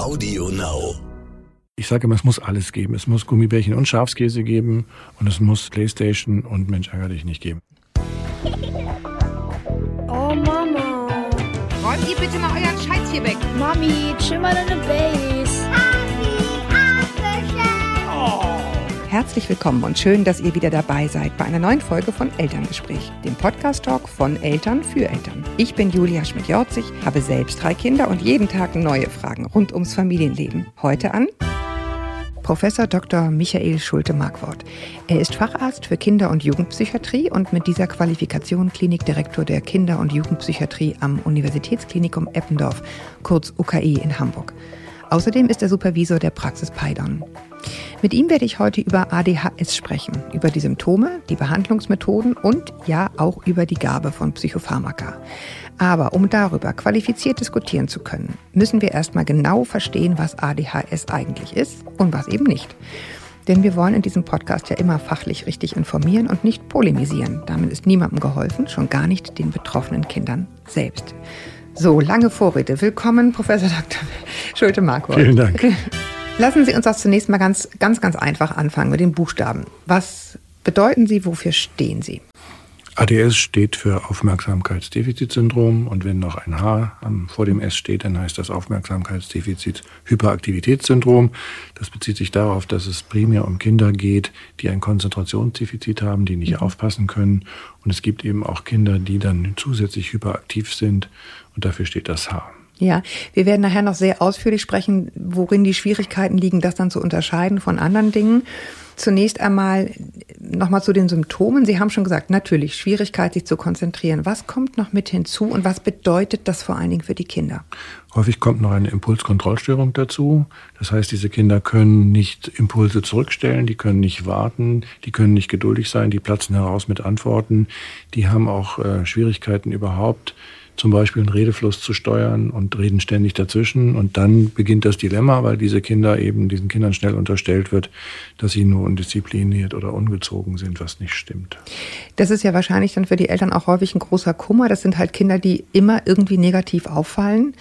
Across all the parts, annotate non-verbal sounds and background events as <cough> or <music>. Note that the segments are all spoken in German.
Audio Now. Ich sage immer, es muss alles geben. Es muss Gummibärchen und Schafskäse geben und es muss Playstation und Mensch ärger dich nicht geben. Oh Mama. Räumt ihr bitte mal euren Scheiß hier weg. Mami, chill mal deine Base. Herzlich willkommen und schön, dass ihr wieder dabei seid bei einer neuen Folge von Elterngespräch, dem Podcast-Talk von Eltern für Eltern. Ich bin Julia Schmidt-Jorzig, habe selbst drei Kinder und jeden Tag neue Fragen rund ums Familienleben. Heute an Professor Dr. Michael Schulte-Markwort. Er ist Facharzt für Kinder- und Jugendpsychiatrie und mit dieser Qualifikation Klinikdirektor der Kinder- und Jugendpsychiatrie am Universitätsklinikum Eppendorf, kurz UKE in Hamburg. Außerdem ist er Supervisor der Praxis Paidon. Mit ihm werde ich heute über ADHS sprechen, über die Symptome, die Behandlungsmethoden und ja auch über die Gabe von Psychopharmaka. Aber um darüber qualifiziert diskutieren zu können, müssen wir erstmal genau verstehen, was ADHS eigentlich ist und was eben nicht. Denn wir wollen in diesem Podcast ja immer fachlich richtig informieren und nicht polemisieren. Damit ist niemandem geholfen, schon gar nicht den betroffenen Kindern selbst. So, lange Vorrede. Willkommen, Professor Dr. Schulte-Marco. Vielen Dank. <laughs> Lassen Sie uns das zunächst mal ganz, ganz, ganz einfach anfangen mit den Buchstaben. Was bedeuten sie? Wofür stehen sie? ADS steht für Aufmerksamkeitsdefizitsyndrom und wenn noch ein H vor dem S steht, dann heißt das Aufmerksamkeitsdefizit-Hyperaktivitätssyndrom. Das bezieht sich darauf, dass es primär um Kinder geht, die ein Konzentrationsdefizit haben, die nicht aufpassen können. Und es gibt eben auch Kinder, die dann zusätzlich hyperaktiv sind und dafür steht das H. Ja, wir werden nachher noch sehr ausführlich sprechen, worin die Schwierigkeiten liegen, das dann zu unterscheiden von anderen Dingen. Zunächst einmal nochmal zu den Symptomen. Sie haben schon gesagt, natürlich Schwierigkeit, sich zu konzentrieren. Was kommt noch mit hinzu und was bedeutet das vor allen Dingen für die Kinder? Häufig kommt noch eine Impulskontrollstörung dazu. Das heißt, diese Kinder können nicht Impulse zurückstellen, die können nicht warten, die können nicht geduldig sein, die platzen heraus mit Antworten. Die haben auch äh, Schwierigkeiten überhaupt zum Beispiel einen Redefluss zu steuern und reden ständig dazwischen. Und dann beginnt das Dilemma, weil diese Kinder eben diesen Kindern schnell unterstellt wird, dass sie nur undiszipliniert oder ungezogen sind, was nicht stimmt. Das ist ja wahrscheinlich dann für die Eltern auch häufig ein großer Kummer. Das sind halt Kinder, die immer irgendwie negativ auffallen.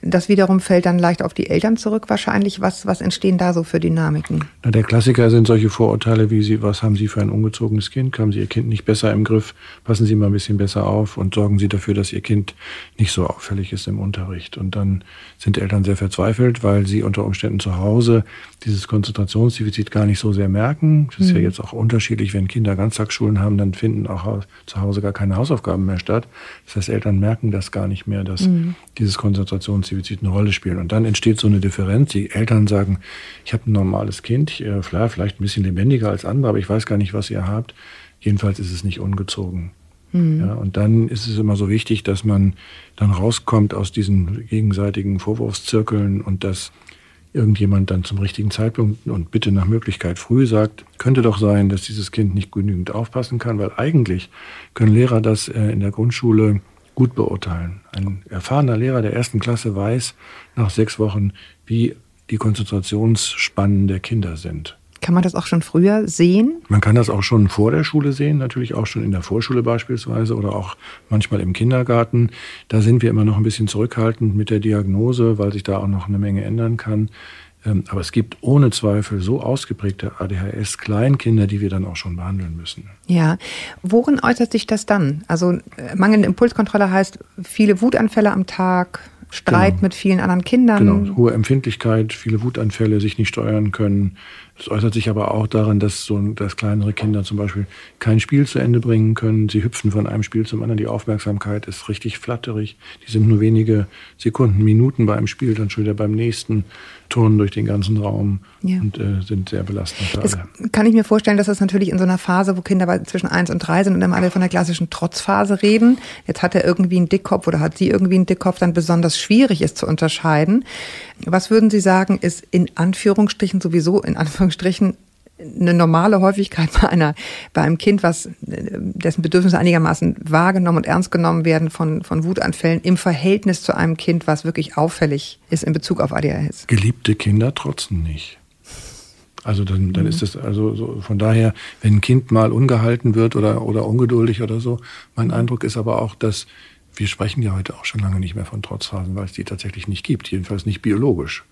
Das wiederum fällt dann leicht auf die Eltern zurück wahrscheinlich. Was, was entstehen da so für Dynamiken? Na, der Klassiker sind solche Vorurteile wie Sie, was haben Sie für ein ungezogenes Kind? Haben Sie Ihr Kind nicht besser im Griff? Passen Sie mal ein bisschen besser auf und sorgen Sie dafür, dass Ihr Kind nicht so auffällig ist im Unterricht. Und dann sind Eltern sehr verzweifelt, weil sie unter Umständen zu Hause dieses Konzentrationsdefizit gar nicht so sehr merken. Das ist mhm. ja jetzt auch unterschiedlich, wenn Kinder Ganztagsschulen haben, dann finden auch zu Hause gar keine Hausaufgaben mehr statt. Das heißt, Eltern merken das gar nicht mehr, dass mhm. dieses Konzentrationsdefizit Defizit eine Rolle spielen. Und dann entsteht so eine Differenz. Die Eltern sagen, ich habe ein normales Kind, äh, vielleicht ein bisschen lebendiger als andere, aber ich weiß gar nicht, was ihr habt. Jedenfalls ist es nicht ungezogen. Mhm. Ja, und dann ist es immer so wichtig, dass man dann rauskommt aus diesen gegenseitigen Vorwurfszirkeln und dass irgendjemand dann zum richtigen Zeitpunkt und bitte nach Möglichkeit früh sagt, könnte doch sein, dass dieses Kind nicht genügend aufpassen kann, weil eigentlich können Lehrer das äh, in der Grundschule gut beurteilen. Ein erfahrener Lehrer der ersten Klasse weiß nach sechs Wochen, wie die Konzentrationsspannen der Kinder sind. Kann man das auch schon früher sehen? Man kann das auch schon vor der Schule sehen, natürlich auch schon in der Vorschule beispielsweise oder auch manchmal im Kindergarten. Da sind wir immer noch ein bisschen zurückhaltend mit der Diagnose, weil sich da auch noch eine Menge ändern kann. Ähm, aber es gibt ohne Zweifel so ausgeprägte ADHS-Kleinkinder, die wir dann auch schon behandeln müssen. Ja, worin äußert sich das dann? Also äh, mangelnde Impulskontrolle heißt viele Wutanfälle am Tag, Streit genau. mit vielen anderen Kindern. Genau, hohe Empfindlichkeit, viele Wutanfälle, sich nicht steuern können. Das äußert sich aber auch daran, dass so dass kleinere Kinder zum Beispiel kein Spiel zu Ende bringen können. Sie hüpfen von einem Spiel zum anderen. Die Aufmerksamkeit ist richtig flatterig. Die sind nur wenige Sekunden, Minuten bei einem Spiel, dann schon wieder beim nächsten turnen durch den ganzen Raum ja. und äh, sind sehr belastend das Kann ich mir vorstellen, dass das natürlich in so einer Phase, wo Kinder zwischen eins und drei sind und dann alle von der klassischen Trotzphase reden. Jetzt hat er irgendwie einen Dickkopf oder hat sie irgendwie einen Dickkopf, dann besonders schwierig ist zu unterscheiden. Was würden Sie sagen, ist in Anführungsstrichen sowieso in Anführungsstrichen eine normale Häufigkeit bei einer, bei einem Kind, was, dessen Bedürfnisse einigermaßen wahrgenommen und ernst genommen werden von, von Wutanfällen im Verhältnis zu einem Kind, was wirklich auffällig ist in Bezug auf ADHS? Geliebte Kinder trotzen nicht. Also dann, dann mhm. ist es also so, von daher, wenn ein Kind mal ungehalten wird oder, oder ungeduldig oder so, mein Eindruck ist aber auch, dass wir sprechen ja heute auch schon lange nicht mehr von Trotzphasen, weil es die tatsächlich nicht gibt, jedenfalls nicht biologisch.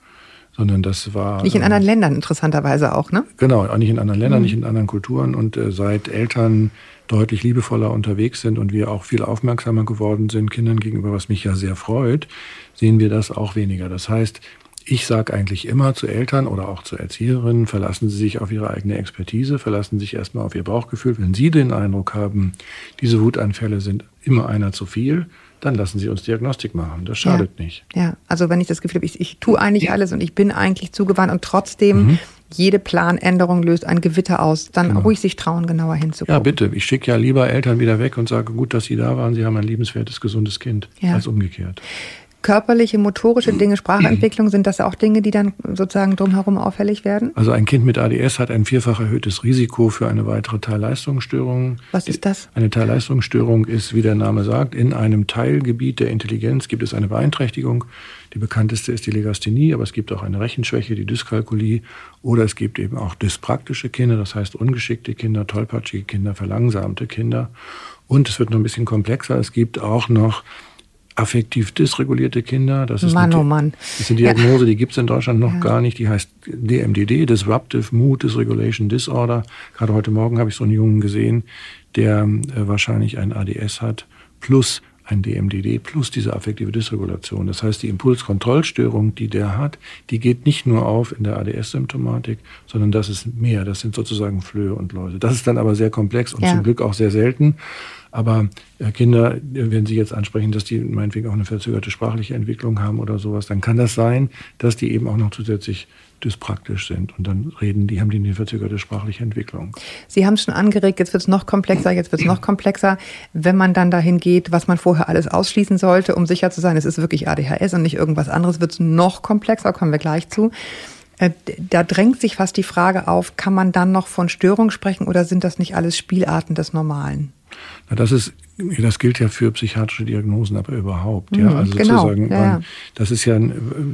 Sondern das war. Nicht in ähm, anderen Ländern interessanterweise auch, ne? Genau, auch nicht in anderen Ländern, nicht in anderen Kulturen. Und äh, seit Eltern deutlich liebevoller unterwegs sind und wir auch viel aufmerksamer geworden sind Kindern gegenüber, was mich ja sehr freut, sehen wir das auch weniger. Das heißt, ich sage eigentlich immer zu Eltern oder auch zu Erzieherinnen, verlassen Sie sich auf Ihre eigene Expertise, verlassen Sie sich erstmal auf Ihr Bauchgefühl. Wenn Sie den Eindruck haben, diese Wutanfälle sind immer einer zu viel, dann lassen Sie uns Diagnostik machen. Das schadet ja. nicht. Ja, also wenn ich das Gefühl habe, ich, ich tue eigentlich alles und ich bin eigentlich zugewandt und trotzdem Mhm. jede Planänderung löst ein Gewitter aus, dann Genau. ruhig sich trauen, genauer hinzugucken. Ja, bitte. Ich schicke ja lieber Eltern wieder weg und sage, gut, dass Sie da waren. Sie haben ein liebenswertes, gesundes Kind, Ja. als umgekehrt. Körperliche, motorische Dinge, Sprachentwicklung, sind das auch Dinge, die dann sozusagen drumherum auffällig werden? Also ein Kind mit ADS hat ein vierfach erhöhtes Risiko für eine weitere Teilleistungsstörung. Was ist das? Eine Teilleistungsstörung ist, wie der Name sagt, in einem Teilgebiet der Intelligenz gibt es eine Beeinträchtigung. Die bekannteste ist die Legasthenie, aber es gibt auch eine Rechenschwäche, die Dyskalkulie. Oder es gibt eben auch dyspraktische Kinder, das heißt ungeschickte Kinder, tollpatschige Kinder, verlangsamte Kinder. Und es wird noch ein bisschen komplexer. Es gibt auch noch affektiv dysregulierte Kinder. Das ist Mann, eine, oh Mann. Ist eine Diagnose, die gibt es in Deutschland noch gar nicht. Die heißt DMDD, Disruptive Mood Dysregulation Disorder. Gerade heute Morgen habe ich so einen Jungen gesehen, der äh, wahrscheinlich ein ADS hat, plus ein DMDD, plus diese affektive Dysregulation. Das heißt, die Impulskontrollstörung, die der hat, die geht nicht nur auf in der ADS-Symptomatik, sondern das ist mehr. Das sind sozusagen Flöhe und Läuse. Das ist dann aber sehr komplex und Ja. zum Glück auch sehr selten. Aber äh, Kinder, äh, wenn Sie jetzt ansprechen, dass die meinetwegen auch eine verzögerte sprachliche Entwicklung haben oder sowas, dann kann das sein, dass die eben auch noch zusätzlich dyspraktisch sind. Und dann reden die, haben die eine verzögerte sprachliche Entwicklung. Sie haben es schon angeregt, jetzt wird es noch komplexer, jetzt wird es noch komplexer. Wenn man dann dahin geht, was man vorher alles ausschließen sollte, um sicher zu sein, es ist wirklich ADHS und nicht irgendwas anderes, wird es noch komplexer, kommen wir gleich zu. Äh, Da drängt sich fast die Frage auf, kann man dann noch von Störung sprechen oder sind das nicht alles Spielarten des Normalen? Na, das ist, das gilt ja für psychiatrische Diagnosen, aber überhaupt. Ja, Mhm, also genau, sozusagen, ja, ja. das ist ja,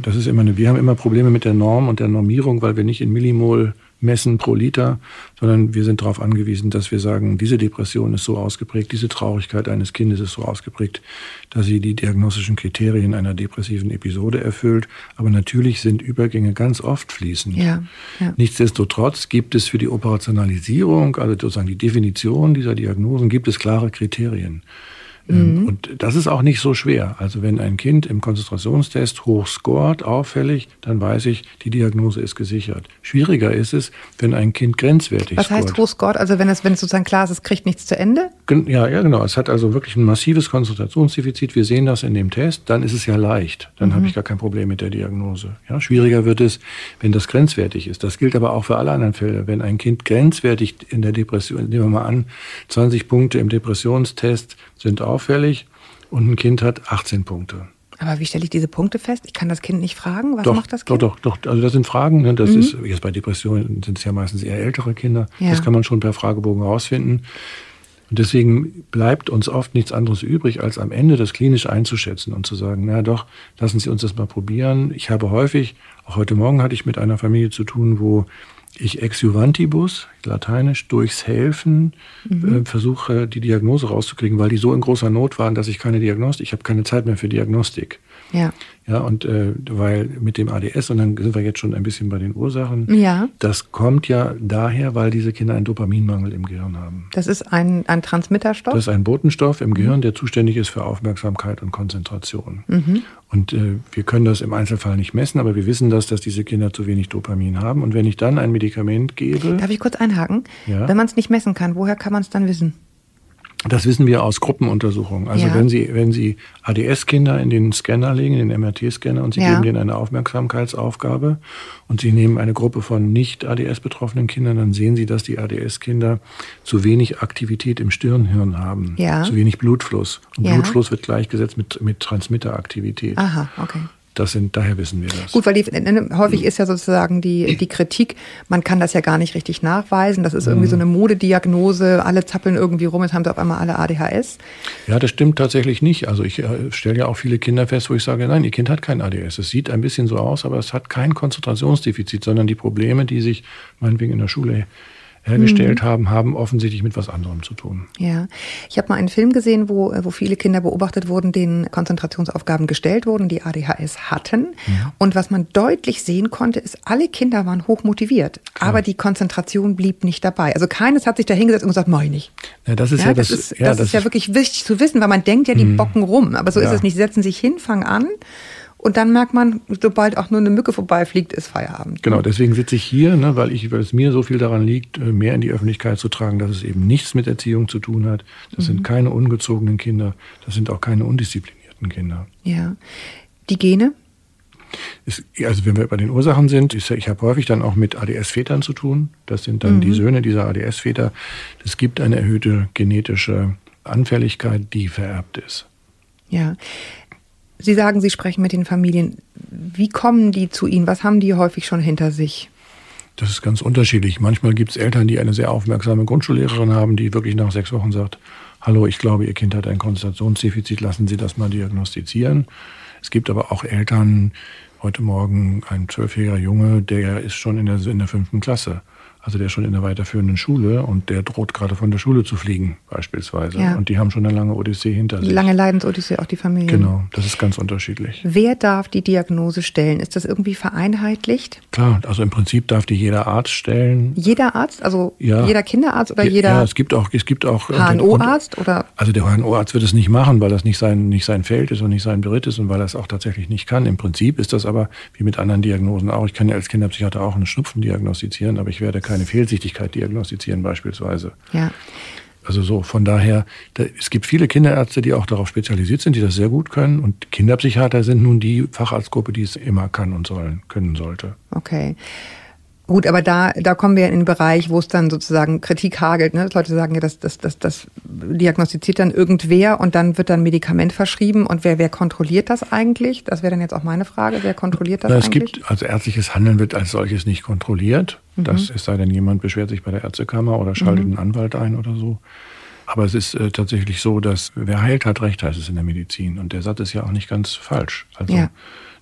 das ist immer eine, wir haben immer Probleme mit der Norm und der Normierung, weil wir nicht in Millimol messen pro Liter, sondern wir sind darauf angewiesen, dass wir sagen, diese Depression ist so ausgeprägt, diese Traurigkeit eines Kindes ist so ausgeprägt, dass sie die diagnostischen Kriterien einer depressiven Episode erfüllt. Aber natürlich sind Übergänge ganz oft fließend. Ja, ja. Nichtsdestotrotz gibt es für die Operationalisierung, also sozusagen die Definition dieser Diagnosen, gibt es klare Kriterien. Ähm, Und das ist auch nicht so schwer. Also wenn ein Kind im Konzentrationstest hoch scoret, auffällig, dann weiß ich, die Diagnose ist gesichert. Schwieriger ist es, wenn ein Kind grenzwertig Was scoret. heißt Hochscott? Also wenn es, wenn es sozusagen klar ist, es kriegt nichts zu Ende? Ja, ja, genau. Es hat also wirklich ein massives Konzentrationsdefizit. Wir sehen das in dem Test. Dann ist es ja leicht. Dann habe ich gar kein Problem mit der Diagnose. Ja, schwieriger wird es, wenn das grenzwertig ist. Das gilt aber auch für alle anderen Fälle. Wenn ein Kind grenzwertig in der Depression, nehmen wir mal an, 20 Punkte im Depressionstest sind auffällig und ein Kind hat 18 Punkte. Aber wie stelle ich diese Punkte fest? Ich kann das Kind nicht fragen. Was doch, macht das doch, Kind? doch, doch. Also das sind Fragen. Ne? Das ist jetzt bei Depressionen sind es ja meistens eher ältere Kinder. Ja. Das kann man schon per Fragebogen herausfinden. Und deswegen bleibt uns oft nichts anderes übrig, als am Ende das klinisch einzuschätzen und zu sagen, na doch, lassen Sie uns das mal probieren. Ich habe häufig, auch heute Morgen hatte ich mit einer Familie zu tun, wo ich ex juvantibus, lateinisch, durchs Helfen äh, versuche, die Diagnose rauszukriegen, weil die so in großer Not waren, dass ich keine Diagnostik, ich habe keine Zeit mehr für Diagnostik. Ja. Ja, und äh, weil mit dem ADS, und dann sind wir jetzt schon ein bisschen bei den Ursachen, Ja. das kommt ja daher, weil diese Kinder einen Dopaminmangel im Gehirn haben. Das ist ein, ein Transmitterstoff. Das ist ein Botenstoff im Gehirn, der zuständig ist für Aufmerksamkeit und Konzentration. Und äh, wir können das im Einzelfall nicht messen, aber wir wissen das, dass diese Kinder zu wenig Dopamin haben. Und wenn ich dann ein Medikament gebe, Darf ich kurz einhaken? Ja. Wenn man es nicht messen kann, woher kann man es dann wissen? Das wissen wir aus Gruppenuntersuchungen. Also Ja. wenn Sie, wenn Sie ADS-Kinder in den Scanner legen, in den MRT-Scanner und Sie Ja. geben denen eine Aufmerksamkeitsaufgabe und Sie nehmen eine Gruppe von nicht ADS-betroffenen Kindern, dann sehen Sie, dass die ADS-Kinder zu wenig Aktivität im Stirnhirn haben. Ja. Zu wenig Blutfluss. Und. Blutfluss wird gleichgesetzt mit, mit Transmitteraktivität. Aha, okay. Das sind, daher wissen wir das. Gut, weil die, äh, häufig ist ja sozusagen die, die Kritik, man kann das ja gar nicht richtig nachweisen. Das ist irgendwie so eine Modediagnose, alle zappeln irgendwie rum, jetzt haben sie auf einmal alle ADHS. Ja, das stimmt tatsächlich nicht. Also ich äh, stelle ja auch viele Kinder fest, wo ich sage, nein, ihr Kind hat kein ADS. Es sieht ein bisschen so aus, aber es hat kein Konzentrationsdefizit, sondern die Probleme, die sich meinetwegen in der Schule hergestellt haben, haben offensichtlich mit was anderem zu tun. Ja, ich habe mal einen Film gesehen, wo, wo viele Kinder beobachtet wurden, denen Konzentrationsaufgaben gestellt wurden, die ADHS hatten. Und was man deutlich sehen konnte, ist, alle Kinder waren hoch motiviert, aber die Konzentration blieb nicht dabei. Also keines hat sich da hingesetzt und gesagt, mach ich nicht. Ja, das ist ja, Ja, das, das, ist, ja, das ist ja wirklich wichtig zu wissen, weil man denkt ja, die bocken rum. Aber so ist Ja. es nicht. Sie setzen sich hin, fangen an und dann merkt man, sobald auch nur eine Mücke vorbeifliegt, ist Feierabend. Genau, deswegen sitze ich hier, ne, weil, ich, weil es mir so viel daran liegt, äh, mehr in die Öffentlichkeit zu tragen, dass es eben nichts mit Erziehung zu tun hat. Das sind keine ungezogenen Kinder, das sind auch keine undisziplinierten Kinder. Ja. Die Gene? Es, also wenn wir bei den Ursachen sind, ich, ich habe häufig dann auch mit ADS-Vätern zu tun. Das sind dann die Söhne dieser ADS-Väter. Es gibt eine erhöhte genetische Anfälligkeit, die vererbt ist. Ja. Sie sagen, Sie sprechen mit den Familien. Wie kommen die zu Ihnen? Was haben die häufig schon hinter sich? Das ist ganz unterschiedlich. Manchmal gibt es Eltern, die eine sehr aufmerksame Grundschullehrerin haben, die wirklich nach sechs Wochen sagt, hallo, ich glaube, Ihr Kind hat ein Konzentrationsdefizit, lassen Sie das mal diagnostizieren. Es gibt aber auch Eltern, heute Morgen ein zwölfjähriger Junge, der ist schon in der, in der fünften Klasse. Also der ist schon in der weiterführenden Schule und der droht gerade von der Schule zu fliegen, beispielsweise. Ja. Und die haben schon eine lange Odyssee hinter sich. Lange Leidensodyssee, auch die Familien. Genau, das ist ganz unterschiedlich. Wer darf die Diagnose stellen? Ist das irgendwie vereinheitlicht? Klar, also im Prinzip darf die jeder Arzt stellen. Jeder Arzt, also Ja. jeder Kinderarzt oder jeder ja, es gibt auch, es gibt auch HNO-Arzt oder Also der HNO-Arzt wird es nicht machen, weil das nicht sein, nicht sein Feld ist und nicht sein Beritt ist und weil er es auch tatsächlich nicht kann. Im Prinzip ist das aber wie mit anderen Diagnosen auch. Ich kann ja als Kinderpsychiater auch einen Schnupfen diagnostizieren, aber ich werde keine Fehlsichtigkeit diagnostizieren beispielsweise. ja. Also so, von daher, da, es gibt viele Kinderärzte, die auch darauf spezialisiert sind, die das sehr gut können. Und Kinderpsychiater sind nun die Facharztgruppe, die es immer kann und sollen, können sollte. Okay. Gut, aber da, da kommen wir in den Bereich, wo es dann sozusagen Kritik hagelt. Ne? Leute sagen ja, das, das, das, das diagnostiziert dann irgendwer und dann wird dann Medikament verschrieben. Und wer, wer kontrolliert das eigentlich? Das wäre dann jetzt auch meine Frage. Wer kontrolliert das Na, es eigentlich? gibt, also ärztliches Handeln wird als solches nicht kontrolliert. Das es sei denn, jemand beschwert sich bei der Ärztekammer oder schaltet einen Anwalt ein oder so. Aber es ist äh, tatsächlich so, dass wer heilt, hat Recht, heißt es in der Medizin. Und der Satz ist ja auch nicht ganz falsch. Also, Ja.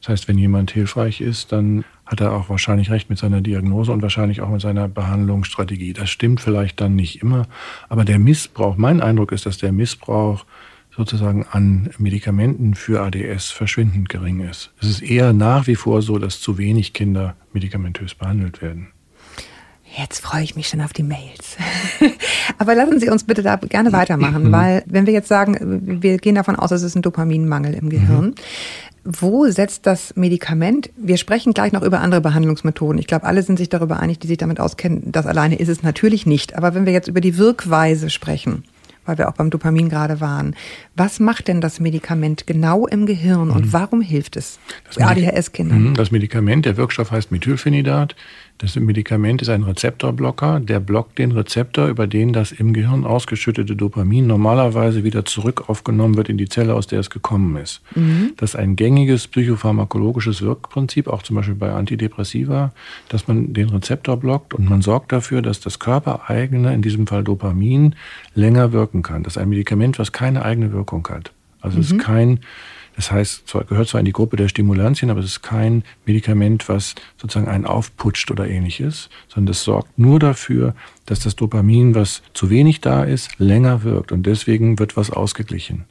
das heißt, wenn jemand hilfreich ist, dann hat er auch wahrscheinlich recht mit seiner Diagnose und wahrscheinlich auch mit seiner Behandlungsstrategie. Das stimmt vielleicht dann nicht immer. Aber der Missbrauch, mein Eindruck ist, dass der Missbrauch sozusagen an Medikamenten für ADS verschwindend gering ist. Es ist eher nach wie vor so, dass zu wenig Kinder medikamentös behandelt werden. Jetzt freue ich mich schon auf die Mails. <laughs> Aber lassen Sie uns bitte da gerne weitermachen, weil wenn wir jetzt sagen, wir gehen davon aus, es ist ein Dopaminmangel im Gehirn. Wo setzt das Medikament? Wir sprechen gleich noch über andere Behandlungsmethoden. Ich glaube, alle sind sich darüber einig, die sich damit auskennen. Das alleine ist es natürlich nicht. Aber wenn wir jetzt über die Wirkweise sprechen, weil wir auch beim Dopamin gerade waren, was macht denn das Medikament genau im Gehirn und warum hilft es ADHS-Kindern? Mhm, Das Medikament, der Wirkstoff heißt Methylphenidat. Das Medikament ist ein Rezeptorblocker. Der blockt den Rezeptor, über den das im Gehirn ausgeschüttete Dopamin normalerweise wieder zurück aufgenommen wird in die Zelle, aus der es gekommen ist. Das ist ein gängiges psychopharmakologisches Wirkprinzip, auch zum Beispiel bei Antidepressiva, dass man den Rezeptor blockt und man sorgt dafür, dass das körpereigene, in diesem Fall Dopamin, länger wirken kann. Das ist ein Medikament, was keine eigene Wirkung hat. Also es ist kein das heißt, zwar gehört zwar in die Gruppe der Stimulantien, aber es ist kein Medikament, was sozusagen einen aufputscht oder ähnliches, sondern es sorgt nur dafür, dass das Dopamin, was zu wenig da ist, länger wirkt und deswegen wird was ausgeglichen.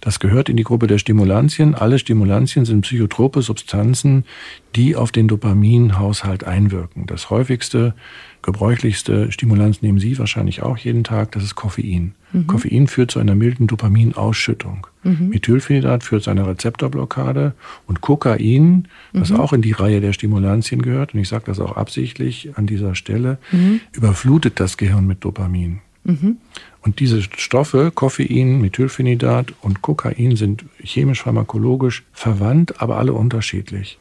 Das gehört in die Gruppe der Stimulantien. Alle Stimulantien sind psychotrope Substanzen, die auf den Dopaminhaushalt einwirken. Das häufigste, gebräuchlichste Stimulanz nehmen Sie wahrscheinlich auch jeden Tag, das ist Koffein. Koffein führt zu einer milden Dopaminausschüttung. Methylphenidat führt zu einer Rezeptorblockade und Kokain, was auch in die Reihe der Stimulantien gehört, und ich sage das auch absichtlich an dieser Stelle, überflutet das Gehirn mit Dopamin. Und diese Stoffe, Koffein, Methylphenidat und Kokain, sind chemisch-pharmakologisch verwandt, aber alle unterschiedlich.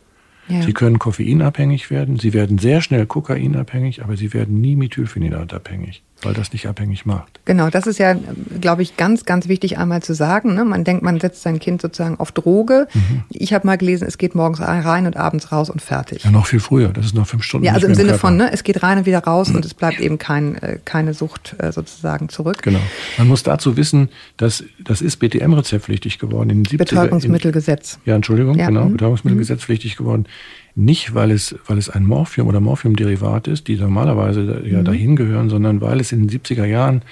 Ja. Sie können koffeinabhängig werden, sie werden sehr schnell kokainabhängig, aber sie werden nie Methylphenidatabhängig, weil das nicht abhängig macht. Genau, das ist ja, glaube ich, ganz, ganz wichtig einmal zu sagen. Ne? Man denkt, man setzt sein Kind sozusagen auf Droge. Mhm. Ich habe mal gelesen, es geht morgens rein und abends raus und fertig. Ja, noch viel früher, das ist noch fünf Stunden. Ja, also im Sinne von, ne, es geht rein und wieder raus und es bleibt eben kein, äh, keine Sucht äh, sozusagen zurück. Genau. Man muss dazu wissen, dass das ist BTM-rezeptpflichtig geworden in den 70er. Betäubungsmittelgesetz. Ja, Entschuldigung, Ja, genau, mhm. Betäubungsmittelgesetzpflichtig geworden. Nicht, weil es, weil es ein Morphium oder Morphiumderivat ist, die normalerweise ja dahin gehören, sondern weil es in den 70er Jahren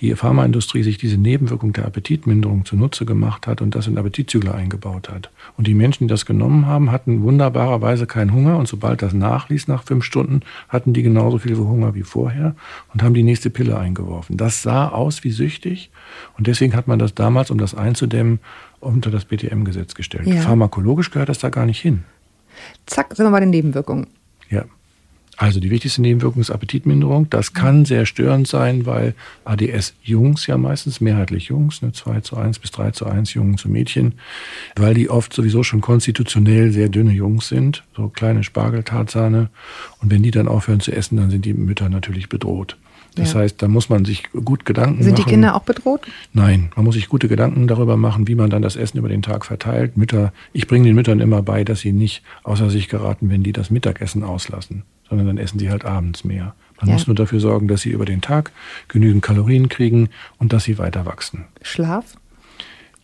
die Pharmaindustrie sich diese Nebenwirkung der Appetitminderung zunutze gemacht hat und das in Appetitzügler eingebaut hat. Und die Menschen, die das genommen haben, hatten wunderbarerweise keinen Hunger und sobald das nachließ nach fünf Stunden, hatten die genauso viel Hunger wie vorher und haben die nächste Pille eingeworfen. Das sah aus wie süchtig und deswegen hat man das damals, um das einzudämmen, unter das BTM-Gesetz gestellt. Ja. Pharmakologisch gehört das da gar nicht hin. Zack, sind wir bei den Nebenwirkungen. Ja. Also die wichtigste Nebenwirkung ist Appetitminderung. Das kann sehr störend sein, weil ADS-Jungs ja meistens, mehrheitlich Jungs, ne, 2 zu 1 bis 3 zu 1 Jungen zu Mädchen, weil die oft sowieso schon konstitutionell sehr dünne Jungs sind, so kleine Spargeltarzahne. Und wenn die dann aufhören zu essen, dann sind die Mütter natürlich bedroht. Das Ja. heißt, da muss man sich gut Gedanken Sind machen. die Kinder auch bedroht? Nein, man muss sich gute Gedanken darüber machen, wie man dann das Essen über den Tag verteilt. Mütter, ich bringe den Müttern immer bei, dass sie nicht außer sich geraten, wenn die das Mittagessen auslassen, sondern dann essen sie halt abends mehr. Man Ja. muss nur dafür sorgen, dass sie über den Tag genügend Kalorien kriegen und dass sie weiter wachsen. Schlaf?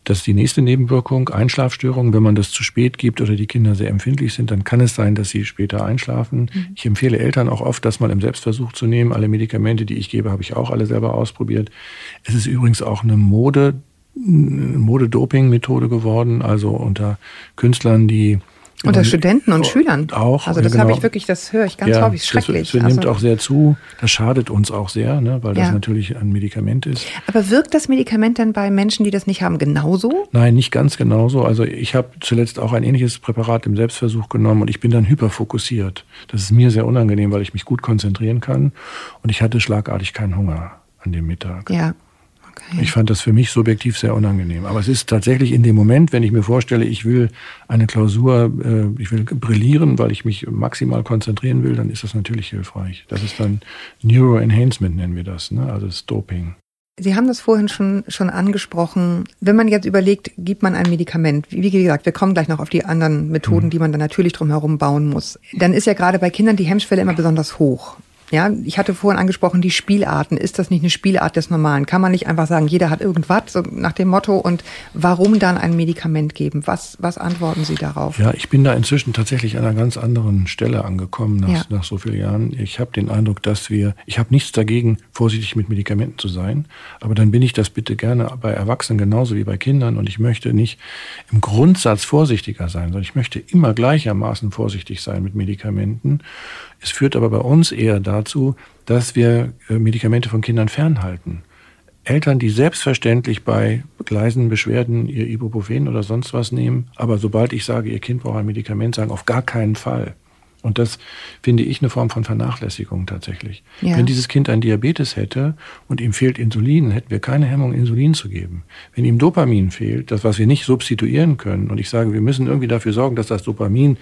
Das ist die nächste Nebenwirkung, Einschlafstörungen. Wenn man das zu spät gibt oder die Kinder sehr empfindlich sind, dann kann es sein, dass sie später einschlafen. Ich empfehle Eltern auch oft, das mal im Selbstversuch zu nehmen. Alle Medikamente, die ich gebe, habe ich auch alle selber ausprobiert. Es ist übrigens auch eine Mode, Mode-Doping-Methode geworden, also unter Künstlern, die Unter Studenten und Schülern? Auch. Also ja, das habe genau. ich wirklich, das höre ich ganz häufig. das- Schrecklich. Das, nimmt also, auch sehr zu. Das schadet uns auch sehr, ne, weil das Ja. natürlich ein Medikament ist. aber wirkt das Medikament denn bei Menschen, die das nicht haben, genauso? Nein, nicht ganz genauso. Also ich habe zuletzt auch ein ähnliches Präparat im Selbstversuch genommen und ich bin dann hyperfokussiert. Das ist mir sehr unangenehm, weil ich mich gut konzentrieren kann und ich hatte schlagartig keinen Hunger an dem Mittag. Ja. Okay. Ich fand das für mich subjektiv sehr unangenehm. Aber es ist tatsächlich in dem Moment, wenn ich mir vorstelle, ich will eine Klausur, äh, ich will brillieren, weil ich mich maximal konzentrieren will, dann ist das natürlich hilfreich. Das ist dann Neuroenhancement nennen wir das, ne? also das Doping. Sie haben das vorhin schon, schon angesprochen. Wenn man jetzt überlegt, gibt man ein Medikament, wie, wie gesagt, wir kommen gleich noch auf die anderen Methoden, die man dann natürlich drumherum bauen muss, dann ist ja gerade bei Kindern die Hemmschwelle immer besonders hoch. Ja, ich hatte vorhin angesprochen, die Spielarten. Ist das nicht eine Spielart des Normalen? Kann man nicht einfach sagen, jeder hat irgendwas, so nach dem Motto, und warum dann ein Medikament geben? Was, was antworten Sie darauf? Ja, ich bin da inzwischen tatsächlich an einer ganz anderen Stelle angekommen nach, Ja. nach so vielen Jahren. Ich habe den Eindruck, dass wir, ich habe nichts dagegen, vorsichtig mit Medikamenten zu sein, aber dann bin ich das bitte gerne bei Erwachsenen genauso wie bei Kindern und ich möchte nicht im Grundsatz vorsichtiger sein, sondern ich möchte immer gleichermaßen vorsichtig sein mit Medikamenten. Es führt aber bei uns eher dazu, dass wir äh, Medikamente von Kindern fernhalten. Eltern, die selbstverständlich bei leisen Beschwerden ihr Ibuprofen oder sonst was nehmen, aber sobald ich sage, ihr Kind braucht ein Medikament, sagen auf gar keinen Fall. Und das finde ich eine Form von Vernachlässigung tatsächlich. Ja. Wenn dieses Kind ein Diabetes hätte und ihm fehlt Insulin, hätten wir keine Hemmung, Insulin zu geben. Wenn ihm Dopamin fehlt, das, was wir nicht substituieren können, und ich sage, wir müssen irgendwie dafür sorgen, dass das Dopamin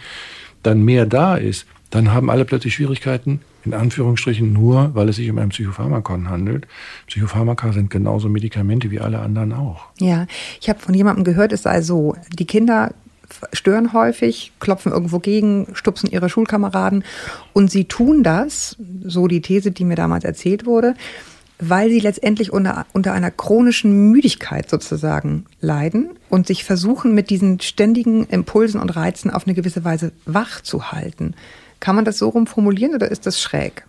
dann mehr da ist, dann haben alle plötzlich Schwierigkeiten, in Anführungsstrichen nur, weil es sich um ein Psychopharmakon handelt. Psychopharmaka sind genauso Medikamente wie alle anderen auch. Ja, ich habe von jemandem gehört, es sei so, die Kinder stören häufig, klopfen irgendwo gegen, stupsen ihre Schulkameraden und sie tun das, so die These, die mir damals erzählt wurde, weil sie letztendlich unter, unter einer chronischen Müdigkeit sozusagen leiden und sich versuchen, mit diesen ständigen Impulsen und Reizen auf eine gewisse Weise wach zu halten. Kann man das so rumformulieren oder ist das schräg?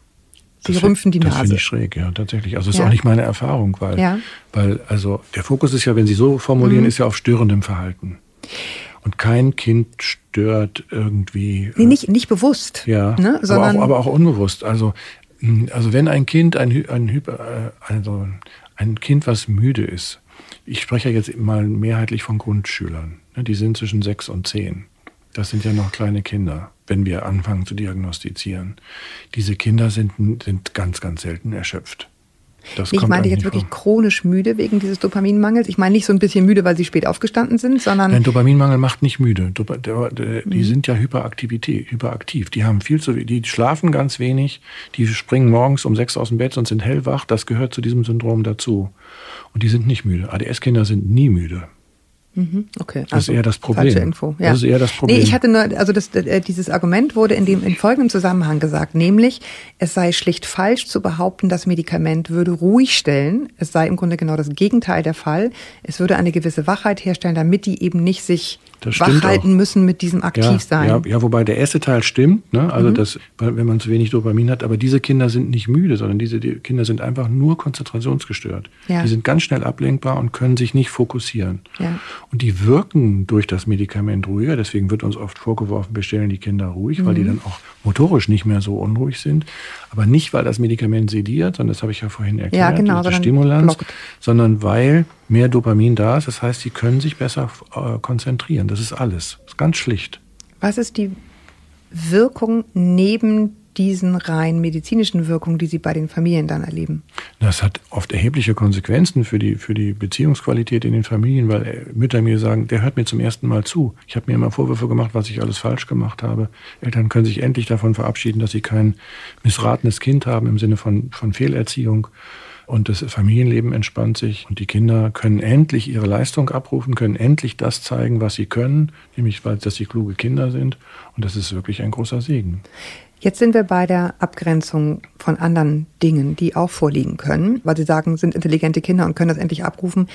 Sie Das rümpfen die Das Nase. finde ich schräg, ja, tatsächlich. Also das Ja. ist auch nicht meine Erfahrung, weil, Ja. weil also der Fokus ist ja, wenn Sie so formulieren, Mhm. ist ja auf störendem Verhalten. Und kein Kind stört irgendwie. Nee, nicht, nicht bewusst, Ja, ne, aber, sondern auch, aber auch unbewusst. Also, mh, also wenn ein Kind ein, ein, Hyper, äh, also ein Kind, was müde ist, ich spreche ja jetzt mal mehrheitlich von Grundschülern, ne, die sind zwischen sechs und zehn. Das sind ja noch kleine Kinder, wenn wir anfangen zu diagnostizieren. Diese Kinder sind, sind ganz, ganz selten erschöpft. Das Ich eigentlich jetzt wirklich vor. chronisch müde wegen dieses Dopaminmangels. Ich meine nicht so ein bisschen müde, weil sie spät aufgestanden sind, sondern Nein, Dopaminmangel macht nicht müde. Der, Mhm. Die sind ja Hyperaktivität, hyperaktiv. Die haben viel zu, die schlafen ganz wenig. Die springen morgens um sechs aus dem Bett und sind hellwach. Das gehört zu diesem Syndrom dazu. Und die sind nicht müde. ADS-Kinder sind nie müde. Okay. Das ist eher das Problem. Falsche Info. Ja. Das ist eher das Problem. Nee, ich hatte nur, also das, äh, dieses Argument wurde in dem in folgendem Zusammenhang gesagt, nämlich es sei schlicht falsch zu behaupten, das Medikament würde ruhig stellen. Es sei im Grunde genau das Gegenteil der Fall. Es würde eine gewisse Wachheit herstellen, damit die eben nicht sich Das wachhalten müssen mit diesem Ja, Aktivsein. ja, ja, wobei der erste Teil stimmt, ne? also das, weil- wenn man zu wenig Dopamin hat, aber diese Kinder sind nicht müde, sondern diese die Kinder sind einfach nur konzentrationsgestört. Ja. Die sind ganz schnell ablenkbar und können sich nicht fokussieren. Ja. Und die wirken durch das Medikament ruhiger, deswegen wird uns oft vorgeworfen, wir stellen die Kinder ruhig, weil die dann auch motorisch nicht mehr so unruhig sind. Aber nicht, weil das Medikament sediert, sondern das habe ich ja vorhin erklärt, genau, das ist sondern Stimulanz, blockt. sondern weil mehr Dopamin da ist. Das heißt, sie können sich besser äh, konzentrieren. Das ist alles. Das ist ganz schlicht. Was ist die Wirkung neben diesen rein medizinischen Wirkungen, die Sie bei den Familien dann erleben? Das hat oft erhebliche Konsequenzen für die, für die Beziehungsqualität in den Familien, weil äh, Mütter mir sagen, der hört mir zum ersten Mal zu. Ich habe mir immer Vorwürfe gemacht, was ich alles falsch gemacht habe. Eltern können sich endlich davon verabschieden, dass sie kein missratenes Kind haben im Sinne von, von Fehlerziehung. Und das Familienleben entspannt sich und die Kinder können endlich ihre Leistung abrufen, können endlich das zeigen, was sie können, nämlich dass sie kluge Kinder sind. Und das ist wirklich ein großer Segen. Jetzt sind wir bei der Abgrenzung von anderen Dingen, die auch vorliegen können, weil Sie sagen, sind intelligente Kinder und können das endlich abrufen.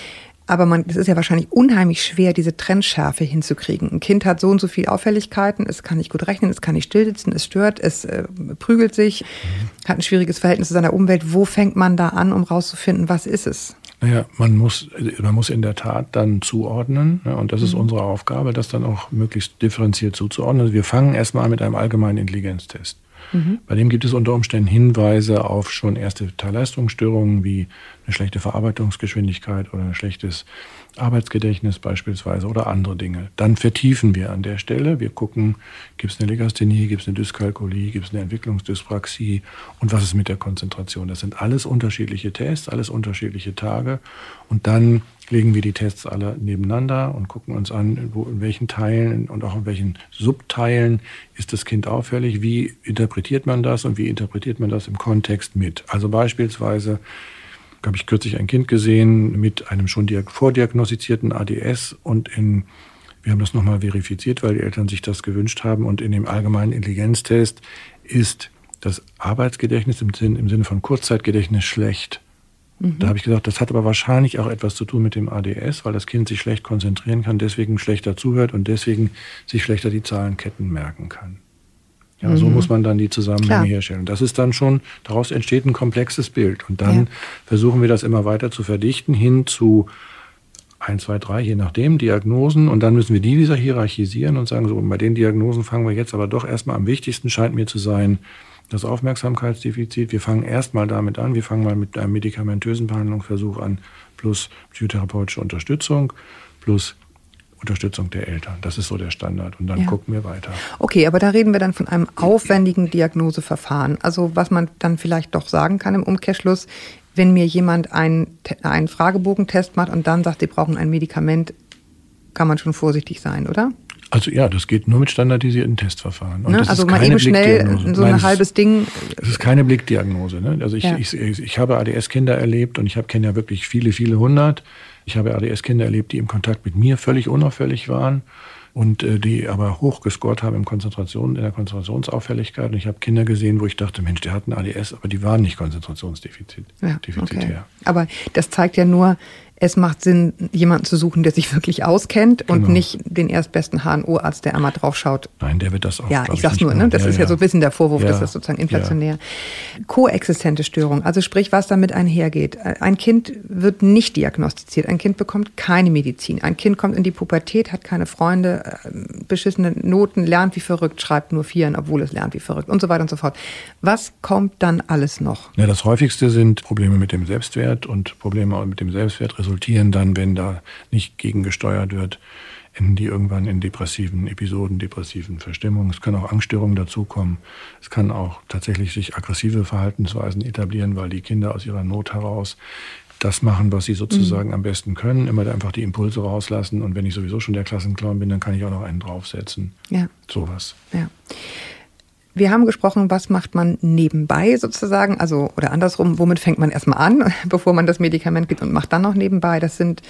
Aber man, das ist ja wahrscheinlich unheimlich schwer, diese Trennschärfe hinzukriegen. Ein Kind hat so und so viele Auffälligkeiten, es kann nicht gut rechnen, es kann nicht stillsitzen, es stört, es äh, prügelt sich, hat ein schwieriges Verhältnis zu seiner Umwelt. Wo fängt man da an, um rauszufinden, was ist es? Naja, man muss, man muss in der Tat dann zuordnen. Ne, und das ist unsere Aufgabe, das dann auch möglichst differenziert zuzuordnen. Also wir fangen erstmal mit einem allgemeinen Intelligenztest. Bei dem gibt es unter Umständen Hinweise auf schon erste Teilleistungsstörungen wie eine schlechte Verarbeitungsgeschwindigkeit oder ein schlechtes Arbeitsgedächtnis beispielsweise oder andere Dinge. Dann vertiefen wir an der Stelle. Wir gucken, gibt es eine Legasthenie, gibt es eine Dyskalkulie, gibt es eine Entwicklungsdyspraxie und was ist mit der Konzentration. Das sind alles unterschiedliche Tests, alles unterschiedliche Tage. Und dann legen wir die Tests alle nebeneinander und gucken uns an, wo, in welchen Teilen und auch in welchen Subteilen ist das Kind auffällig, wie interpretiert man das und wie interpretiert man das im Kontext mit. Also beispielsweise habe ich kürzlich ein Kind gesehen mit einem schon diag- vordiagnostizierten ADS und in, wir haben das nochmal verifiziert, weil die Eltern sich das gewünscht haben und in dem allgemeinen Intelligenztest ist das Arbeitsgedächtnis im, Sinn, im Sinne von Kurzzeitgedächtnis schlecht. Da habe ich gesagt, das hat aber wahrscheinlich auch etwas zu tun mit dem ADS, weil das Kind sich schlecht konzentrieren kann, deswegen schlechter zuhört und deswegen sich schlechter die Zahlenketten merken kann. Ja, so muss man dann die Zusammenhänge Klar. herstellen. Das ist dann schon, daraus entsteht ein komplexes Bild. Und dann Ja. versuchen wir das immer weiter zu verdichten hin zu 1, 2, 3, je nachdem, Diagnosen. Und dann müssen wir die wieder hierarchisieren und sagen, so, bei den Diagnosen fangen wir jetzt aber doch erstmal am wichtigsten, scheint mir zu sein, das Aufmerksamkeitsdefizit. Wir fangen erstmal damit an. Wir fangen mal mit einem medikamentösen Behandlungsversuch an, plus psychotherapeutische Unterstützung, plus Unterstützung der Eltern. Das ist so der Standard. Und dann Ja. gucken wir weiter. Okay, aber da reden wir dann von einem aufwendigen Diagnoseverfahren. Also was man dann vielleicht doch sagen kann im Umkehrschluss, wenn mir jemand einen, einen Fragebogentest macht und dann sagt, sie brauchen ein Medikament, kann man schon vorsichtig sein, oder? Also ja, das geht nur mit standardisierten Testverfahren. Ne? Also mal keine eben schnell so Nein, ein ist- halbes Ding. Es ist keine Blickdiagnose. Ne? Also ich, Ja. ich, ich, ich habe ADS-Kinder erlebt und ich habe kenne ja wirklich viele, viele hundert. Ich habe ADS-Kinder erlebt, die im Kontakt mit mir völlig unauffällig waren und äh, die aber hoch gescored haben im Konzentration, in der Konzentrationsauffälligkeit. Und ich habe Kinder gesehen, wo ich dachte, Mensch, der hat ein ADS, aber die waren nicht konzentrationsdefizitär. Ja, okay. Aber das zeigt ja nur, es macht Sinn, jemanden zu suchen, der sich wirklich auskennt und Genau. nicht den erstbesten HNO-Arzt, der einmal drauf schaut. Nein, der wird das auch. Ja, ich sag's nur, ne? Das ist ja, so ein bisschen der Vorwurf, Ja. dass das sozusagen inflationär. Koexistente Störung, also sprich, was damit einhergeht. Ein Kind wird nicht diagnostiziert, ein Kind bekommt keine Medizin, ein Kind kommt in die Pubertät, hat keine Freunde, äh, beschissene Noten, lernt wie verrückt, schreibt nur Vieren, obwohl es lernt wie verrückt und so weiter und so fort. Was kommt dann alles noch? Ja, das häufigste sind Probleme mit dem Selbstwert und Probleme mit dem Selbstwert resultieren dann, wenn da nicht gegengesteuert wird, enden die irgendwann in depressiven Episoden, depressiven Verstimmungen. Es können auch Angststörungen dazukommen. Es kann auch tatsächlich sich aggressive Verhaltensweisen etablieren, weil die Kinder aus ihrer Not heraus das machen, was sie sozusagen am besten können, immer einfach die Impulse rauslassen. Und wenn ich sowieso schon der Klassenclown bin, dann kann ich auch noch einen draufsetzen. Ja. Sowas. Ja. Wir haben gesprochen, was macht man nebenbei sozusagen, also oder andersrum, womit fängt man erstmal an, <laughs> bevor man das Medikament gibt und macht dann noch nebenbei. Das sind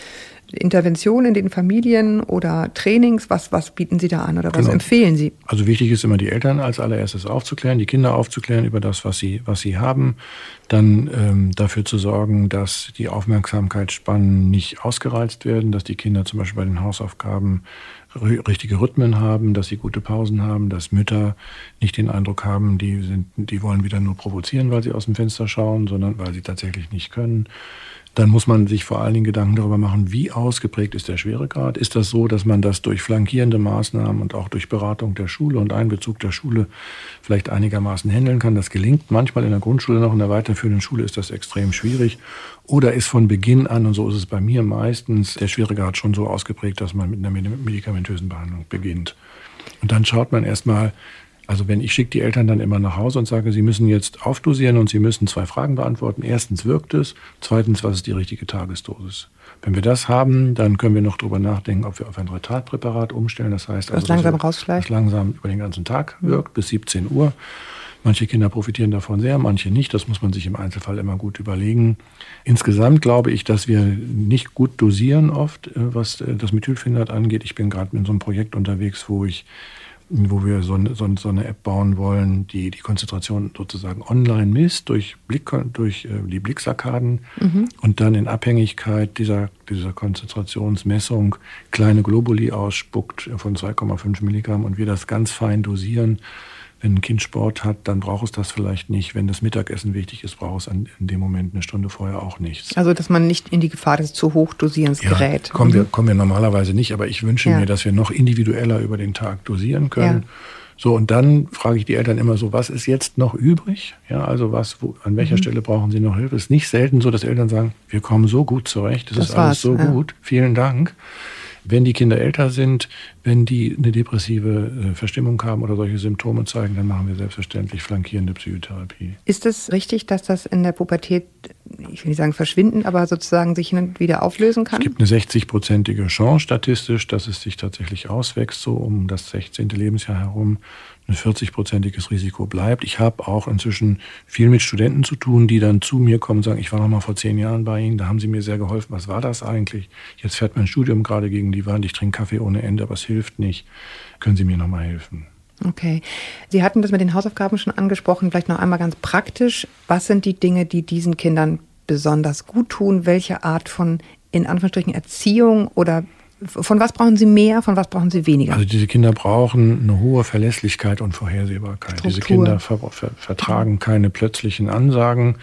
Interventionen in den Familien oder Trainings? Was, was bieten Sie da an oder was Genau. empfehlen Sie? Also wichtig ist immer die Eltern als allererstes aufzuklären, die Kinder aufzuklären über das, was sie, was sie haben, dann ähm, dafür zu sorgen, dass die Aufmerksamkeitsspannen nicht ausgereizt werden, dass die Kinder zum Beispiel bei den Hausaufgaben richtige Rhythmen haben, dass sie gute Pausen haben, dass Mütter nicht den Eindruck haben, die sind, die wollen wieder nur provozieren, weil sie aus dem Fenster schauen, sondern weil sie tatsächlich nicht können. Dann muss man sich vor allen Dingen Gedanken darüber machen, wie ausgeprägt ist der Schweregrad. Ist das so, dass man das durch flankierende Maßnahmen und auch durch Beratung der Schule und Einbezug der Schule vielleicht einigermaßen handeln kann? Das gelingt manchmal in der Grundschule noch, in der weiterführenden Schule ist das extrem schwierig. Oder ist von Beginn an, und so ist es bei mir meistens, der Schweregrad schon so ausgeprägt, dass man mit einer medikamentösen Behandlung beginnt. Und dann schaut man erstmal, also wenn ich schicke die Eltern dann immer nach Hause und sage, sie müssen jetzt aufdosieren und sie müssen zwei Fragen beantworten. Erstens wirkt es, zweitens, was ist die richtige Tagesdosis? Wenn wir das haben, dann können wir noch darüber nachdenken, ob wir auf ein Retardpräparat umstellen. Das heißt, also, langsam das- rausschleicht? Das langsam über den ganzen Tag wirkt, bis 17 Uhr. Manche Kinder profitieren davon sehr, manche nicht. Das muss man sich im Einzelfall immer gut überlegen. Insgesamt glaube ich, dass wir nicht gut dosieren oft, äh, was äh, das Methylphenat angeht. Ich bin gerade in so einem Projekt unterwegs, wo ich wo wir so eine, so eine- App bauen wollen, die die Konzentration sozusagen online misst durch, Blick, durch äh, die Blicksarkaden und dann in Abhängigkeit dieser, dieser Konzentrationsmessung kleine Globuli ausspuckt von 2,5 Milligramm und wir das ganz fein dosieren. Wenn ein Kind Sport hat, dann braucht es das vielleicht nicht. Wenn das Mittagessen wichtig ist, braucht es an, in dem Moment eine Stunde vorher auch nichts. Also, dass man nicht in die Gefahr des zu hoch dosierens gerät. Kommen, wir, Mhm. kommen wir normalerweise nicht, aber ich wünsche Ja. mir, dass wir noch individueller über den Tag dosieren können. Ja. So, und dann frage ich die Eltern immer so, was ist jetzt noch übrig? Ja, also was, wo, an Mhm. welcher Stelle brauchen sie noch Hilfe? Es ist nicht selten so, dass Eltern sagen, wir kommen so gut zurecht, das, Das ist alles so ja. gut, vielen Dank. Wenn die Kinder älter sind, wenn die eine depressive äh, Verstimmung haben oder solche Symptome zeigen, dann machen wir selbstverständlich flankierende Psychotherapie. Ist es richtig, dass das in der Pubertät, ich will nicht sagen verschwinden, aber sozusagen sich hin und wieder auflösen kann? Es gibt eine 60-prozentige Chance statistisch, dass es sich tatsächlich auswächst, so um das 16. Lebensjahr herum. Ein 40-prozentiges Risiko bleibt. Ich habe auch inzwischen viel mit Studenten zu tun, die dann zu mir kommen und sagen, ich war noch mal vor zehn Jahren bei Ihnen, da haben Sie mir sehr geholfen. Was war das eigentlich? Jetzt fährt mein Studium gerade gegen die Wand, ich trinke Kaffee ohne Ende, aber es hilft nicht. Können Sie mir noch mal helfen? Okay. Sie hatten das mit den Hausaufgaben schon angesprochen. Vielleicht noch einmal ganz praktisch. Was sind die Dinge, die diesen Kindern besonders gut tun? Welche Art von, in Anführungsstrichen, Erziehung oder von was brauchen Sie mehr, von was brauchen Sie weniger? Also diese Kinder brauchen eine hohe Verlässlichkeit und Vorhersehbarkeit. Diese Struktur. Kinder ver ver vertragen keine plötzlichen Ansagen.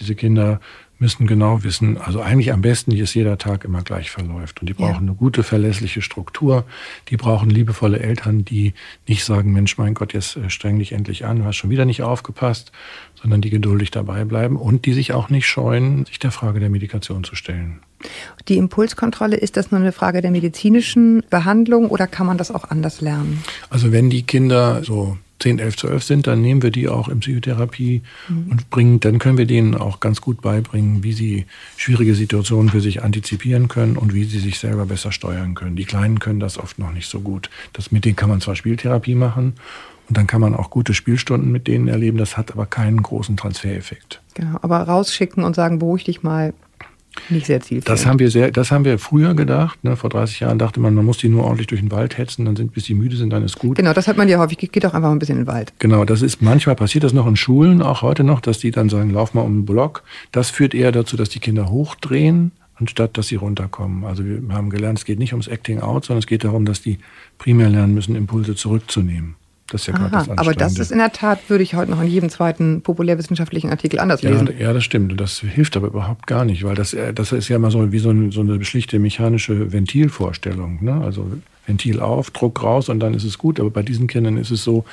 Diese Kinder müssen genau wissen, also eigentlich am besten, dass jeder Tag immer gleich verläuft. Und die Ja. brauchen eine gute, verlässliche Struktur. Die brauchen liebevolle Eltern, die nicht sagen, Mensch, mein Gott, jetzt äh, streng dich endlich an, du hast schon wieder nicht aufgepasst, sondern die geduldig dabei bleiben und die sich auch nicht scheuen, sich der Frage der Medikation zu stellen. Die Impulskontrolle, ist das nur eine Frage der medizinischen Behandlung oder kann man das auch anders lernen? Also wenn die Kinder so 10, 11, 12 sind, dann nehmen wir die auch in Psychotherapie und bringen, dann können wir denen auch ganz gut beibringen, wie sie schwierige Situationen für sich antizipieren können und wie sie sich selber besser steuern können. Die Kleinen können das oft noch nicht so gut. Das, mit denen kann man zwar Spieltherapie machen und dann kann man auch gute Spielstunden mit denen erleben, das hat aber keinen großen Transfereffekt. Genau, aber rausschicken und sagen, beruhig dich mal, nicht sehr zielführend. Das haben wir sehr, das haben wir früher gedacht. Ne? Vor 30 Jahren dachte man, man muss die nur ordentlich durch den Wald hetzen, dann sind, bis die müde sind, dann ist gut. Genau, das hat man ja häufig. Geht doch einfach ein bisschen in den Wald. Genau, das ist manchmal passiert das noch in Schulen, auch heute noch, dass die dann sagen, lauf mal um den Block. Das führt eher dazu, dass die Kinder hochdrehen, anstatt dass sie runterkommen. Also wir haben gelernt, es geht nicht ums Acting Out, sondern es geht darum, dass die primär lernen müssen, Impulse zurückzunehmen. Das ist ja gerade Aha, das aber das ist in der Tat, würde ich heute noch in jedem zweiten populärwissenschaftlichen Artikel anders ja, lesen. ja, das stimmt. Und das hilft aber überhaupt gar nicht, weil das, äh, das ist ja immer so wie so, ein, so eine schlichte mechanische Ventilvorstellung. Ne? Also Ventil auf, Druck raus und dann ist es gut. Aber bei diesen Kindern ist es so,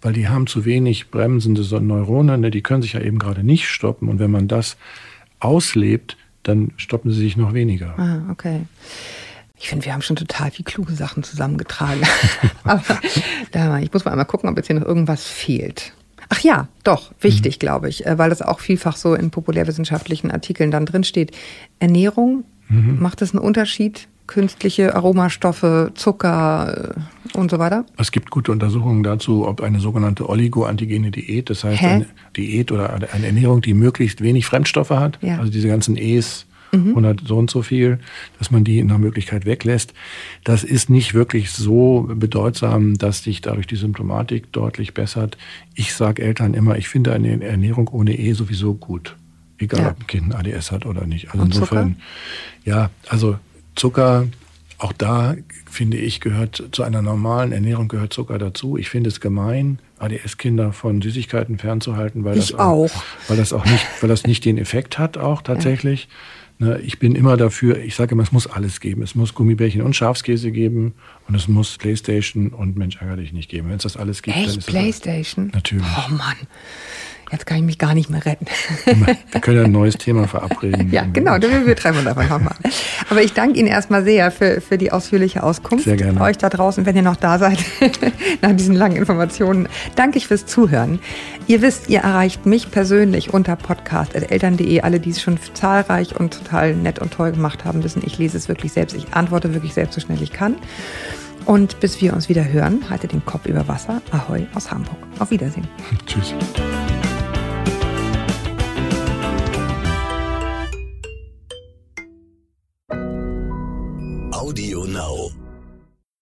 weil die haben zu wenig bremsende Neuronen, ne? die können sich ja eben gerade nicht stoppen. Und wenn man das auslebt, dann stoppen sie sich noch weniger. Ah, okay. Ich finde, wir haben schon total viel kluge Sachen zusammengetragen. <laughs> Aber da, ich muss mal einmal gucken, ob jetzt hier noch irgendwas fehlt. Ach ja, doch, wichtig, glaube ich, äh, weil das auch vielfach so in populärwissenschaftlichen Artikeln dann drinsteht. Ernährung, macht das einen Unterschied? Künstliche Aromastoffe, Zucker äh, und so weiter? Es gibt gute Untersuchungen dazu, ob eine sogenannte oligoantigene Diät, das heißt Hä? eine Diät oder eine Ernährung, die möglichst wenig Fremdstoffe hat, Ja. also diese ganzen E's 100 so und so viel, dass man die nach Möglichkeit weglässt. Das ist nicht wirklich so bedeutsam, dass sich dadurch die Symptomatik deutlich bessert. Ich sage Eltern immer, ich finde eine Ernährung ohne E sowieso gut. Egal, ja. ob ein Kind ADS hat oder nicht. Also und insofern, Zucker? ja, also Zucker, auch da finde ich, gehört zu einer normalen Ernährung gehört Zucker dazu. Ich finde es gemein, ADS-Kinder von Süßigkeiten fernzuhalten, weil ich das auch, auch, weil das auch nicht, weil das nicht den Effekt hat, auch tatsächlich. Ja. Ich bin immer dafür, ich sage immer, es muss alles geben. Es muss Gummibärchen und Schafskäse geben und es muss Playstation und Mensch ärger dich nicht geben. Wenn es das alles gibt, Echt? dann ist Playstation? Das, natürlich. Oh Mann. Jetzt kann ich mich gar nicht mehr retten. Wir können ja ein neues Thema verabreden. ja, genau, wir treffen uns einfach nochmal. Aber ich danke Ihnen erstmal sehr für, für die ausführliche Auskunft. Sehr gerne. Euch da draußen, wenn ihr noch da seid, <laughs> nach diesen langen Informationen, danke ich fürs Zuhören. Ihr wisst, ihr erreicht mich persönlich unter podcast.eltern.de. Alle, die es schon zahlreich und total nett und toll gemacht haben, wissen, ich lese es wirklich selbst. Ich antworte wirklich selbst so schnell ich kann. Und bis wir uns wieder hören, haltet den Kopf über Wasser. Ahoi aus Hamburg. Auf Wiedersehen. Tschüss.